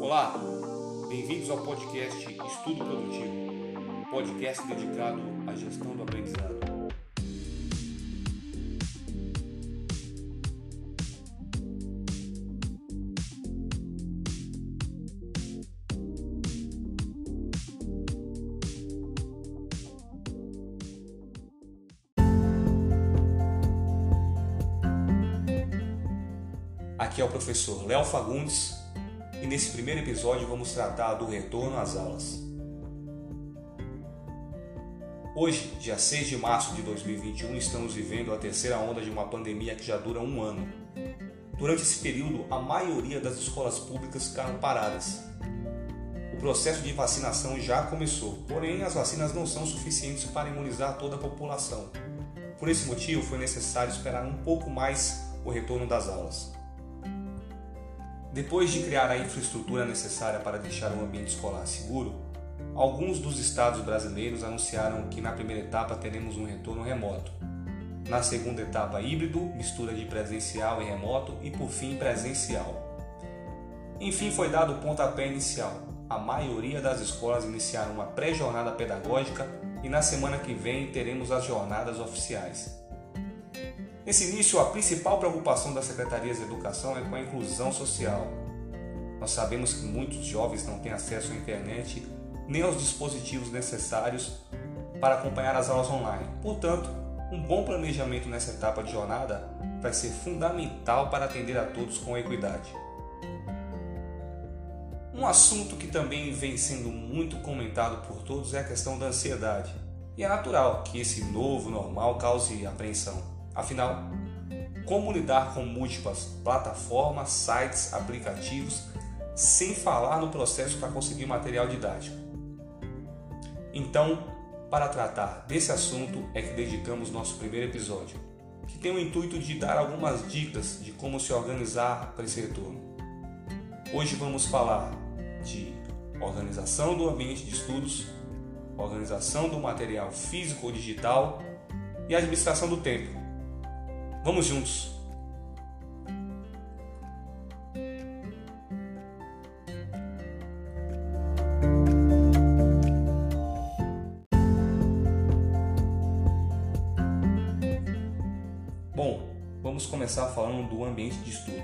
Olá, bem-vindos ao podcast Estudo Produtivo, podcast dedicado à gestão do aprendizado. Aqui é o professor Léo Fagundes nesse primeiro episódio vamos tratar do retorno às aulas. Hoje, dia 6 de março de 2021, estamos vivendo a terceira onda de uma pandemia que já dura um ano. Durante esse período, a maioria das escolas públicas ficaram paradas. O processo de vacinação já começou, porém as vacinas não são suficientes para imunizar toda a população. Por esse motivo, foi necessário esperar um pouco mais o retorno das aulas. Depois de criar a infraestrutura necessária para deixar o ambiente escolar seguro, alguns dos estados brasileiros anunciaram que na primeira etapa teremos um retorno remoto. Na segunda etapa, híbrido, mistura de presencial e remoto e por fim presencial. Enfim, foi dado o pontapé inicial. A maioria das escolas iniciaram uma pré-jornada pedagógica e na semana que vem teremos as jornadas oficiais. Nesse início, a principal preocupação das secretarias de educação é com a inclusão social. Nós sabemos que muitos jovens não têm acesso à internet nem aos dispositivos necessários para acompanhar as aulas online. Portanto, um bom planejamento nessa etapa de jornada vai ser fundamental para atender a todos com equidade. Um assunto que também vem sendo muito comentado por todos é a questão da ansiedade. E é natural que esse novo normal cause apreensão. Afinal, como lidar com múltiplas plataformas, sites, aplicativos, sem falar no processo para conseguir material didático? Então, para tratar desse assunto é que dedicamos nosso primeiro episódio, que tem o intuito de dar algumas dicas de como se organizar para esse retorno. Hoje vamos falar de organização do ambiente de estudos, organização do material físico ou digital e administração do tempo. Vamos juntos. Bom, vamos começar falando do ambiente de estudo.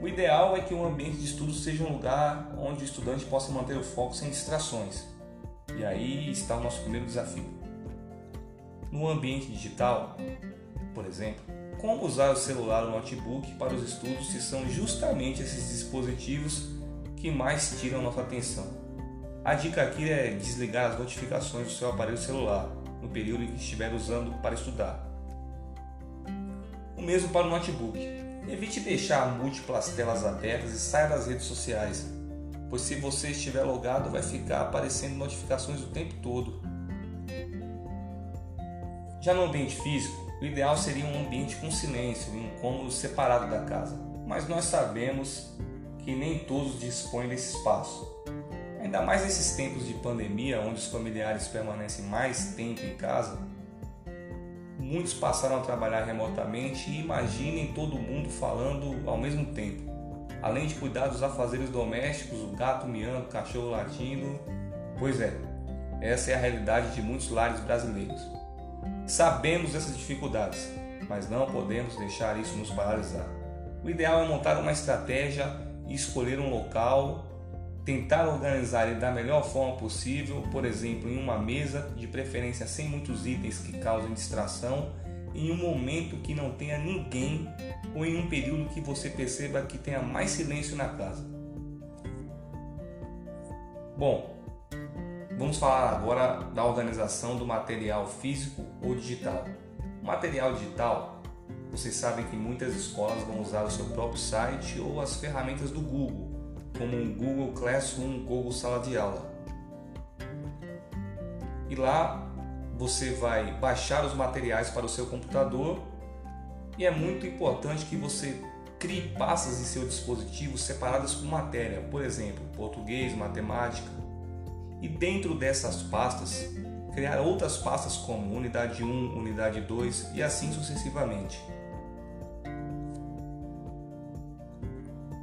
O ideal é que um ambiente de estudo seja um lugar onde o estudante possa manter o foco sem distrações. E aí está o nosso primeiro desafio. No ambiente digital, por exemplo, como usar o celular ou notebook para os estudos se são justamente esses dispositivos que mais tiram nossa atenção. A dica aqui é desligar as notificações do seu aparelho celular no período em que estiver usando para estudar. O mesmo para o notebook. Evite deixar múltiplas telas abertas e saia das redes sociais, pois se você estiver logado vai ficar aparecendo notificações o tempo todo. Já no ambiente físico, o ideal seria um ambiente com silêncio e um cômodo separado da casa, mas nós sabemos que nem todos dispõem desse espaço. Ainda mais nesses tempos de pandemia, onde os familiares permanecem mais tempo em casa, muitos passaram a trabalhar remotamente e imaginem todo mundo falando ao mesmo tempo. Além de cuidar dos afazeres domésticos, o gato miando, o cachorro latindo. Pois é, essa é a realidade de muitos lares brasileiros. Sabemos dessas dificuldades, mas não podemos deixar isso nos paralisar. O ideal é montar uma estratégia e escolher um local, tentar organizar ele da melhor forma possível, por exemplo, em uma mesa, de preferência sem muitos itens que causem distração, em um momento que não tenha ninguém ou em um período que você perceba que tenha mais silêncio na casa. Bom, Vamos falar agora da organização do material físico ou digital. Material digital, vocês sabem que muitas escolas vão usar o seu próprio site ou as ferramentas do Google, como o Google Classroom, Google Sala de Aula. E lá você vai baixar os materiais para o seu computador e é muito importante que você crie pastas em seu dispositivo separadas por matéria, por exemplo, português, matemática, e dentro dessas pastas criar outras pastas como unidade 1, unidade 2 e assim sucessivamente.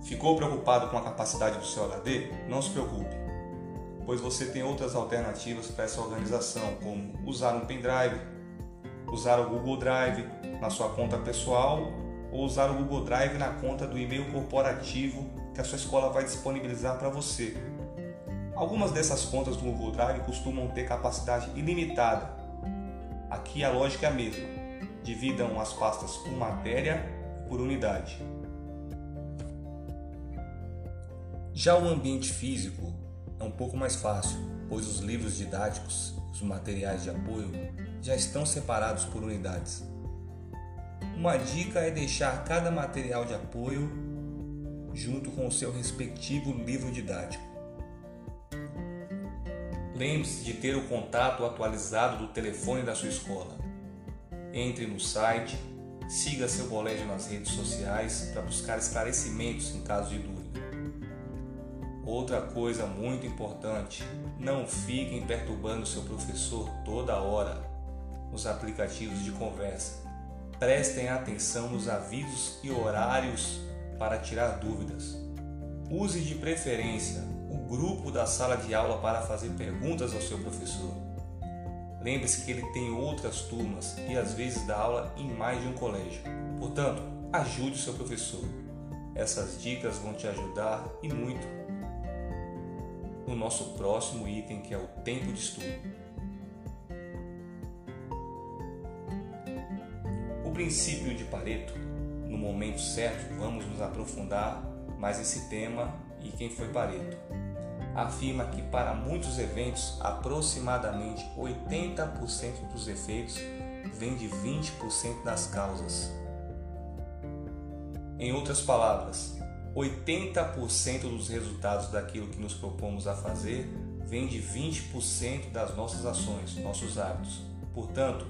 Ficou preocupado com a capacidade do seu HD? Não se preocupe, pois você tem outras alternativas para essa organização, como usar um pendrive, usar o Google Drive na sua conta pessoal ou usar o Google Drive na conta do e-mail corporativo que a sua escola vai disponibilizar para você. Algumas dessas contas do Google Drive costumam ter capacidade ilimitada. Aqui a lógica é a mesma. Dividam as pastas por matéria e por unidade. Já o ambiente físico é um pouco mais fácil, pois os livros didáticos, os materiais de apoio já estão separados por unidades. Uma dica é deixar cada material de apoio junto com o seu respectivo livro didático. Lembre-se de ter o contato atualizado do telefone da sua escola. Entre no site, siga seu colégio nas redes sociais para buscar esclarecimentos em caso de dúvida. Outra coisa muito importante, não fiquem perturbando seu professor toda hora nos aplicativos de conversa. Prestem atenção nos avisos e horários para tirar dúvidas. Use de preferência grupo da sala de aula para fazer perguntas ao seu professor. Lembre-se que ele tem outras turmas e às vezes dá aula em mais de um colégio. Portanto, ajude o seu professor. Essas dicas vão te ajudar e muito no nosso próximo item, que é o tempo de estudo. O princípio de Pareto, no momento certo, vamos nos aprofundar mais esse tema e quem foi Pareto. Afirma que para muitos eventos, aproximadamente 80% dos efeitos vem de 20% das causas. Em outras palavras, 80% dos resultados daquilo que nos propomos a fazer vem de 20% das nossas ações, nossos hábitos. Portanto,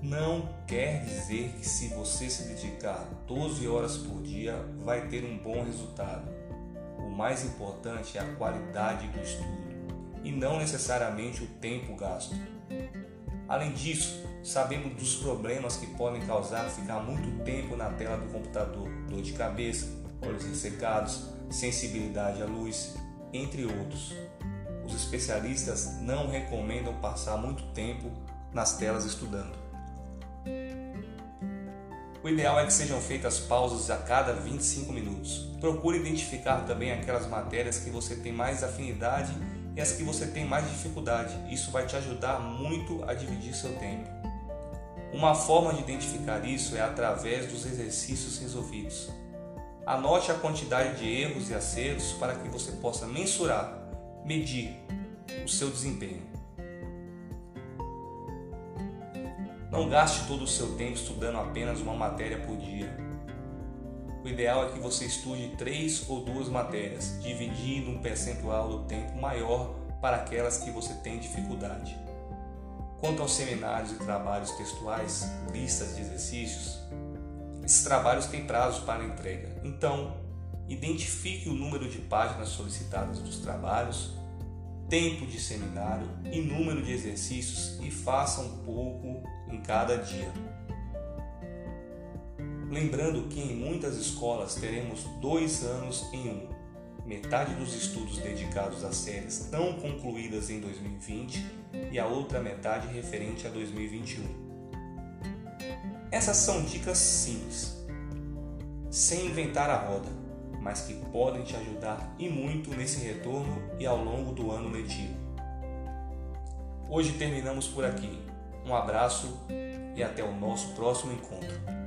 não quer dizer que se você se dedicar 12 horas por dia vai ter um bom resultado. Mais importante é a qualidade do estudo e não necessariamente o tempo gasto. Além disso, sabemos dos problemas que podem causar ficar muito tempo na tela do computador, dor de cabeça, olhos ressecados, sensibilidade à luz, entre outros. Os especialistas não recomendam passar muito tempo nas telas estudando. O ideal é que sejam feitas pausas a cada 25 minutos. Procure identificar também aquelas matérias que você tem mais afinidade e as que você tem mais dificuldade. Isso vai te ajudar muito a dividir seu tempo. Uma forma de identificar isso é através dos exercícios resolvidos. Anote a quantidade de erros e acertos para que você possa mensurar, medir o seu desempenho. Não gaste todo o seu tempo estudando apenas uma matéria por dia. O ideal é que você estude três ou duas matérias, dividindo um percentual do tempo maior para aquelas que você tem dificuldade. Quanto aos seminários e trabalhos textuais, listas de exercícios, esses trabalhos têm prazo para entrega. Então, identifique o número de páginas solicitadas dos trabalhos, tempo de seminário e número de exercícios e faça um pouco em cada dia. Lembrando que em muitas escolas teremos dois anos em um. Metade dos estudos dedicados às séries estão concluídas em 2020 e a outra metade referente a 2021. Essas são dicas simples, sem inventar a roda, mas que podem te ajudar e muito nesse retorno e ao longo do ano letivo. Hoje terminamos por aqui. Um abraço e até o nosso próximo encontro.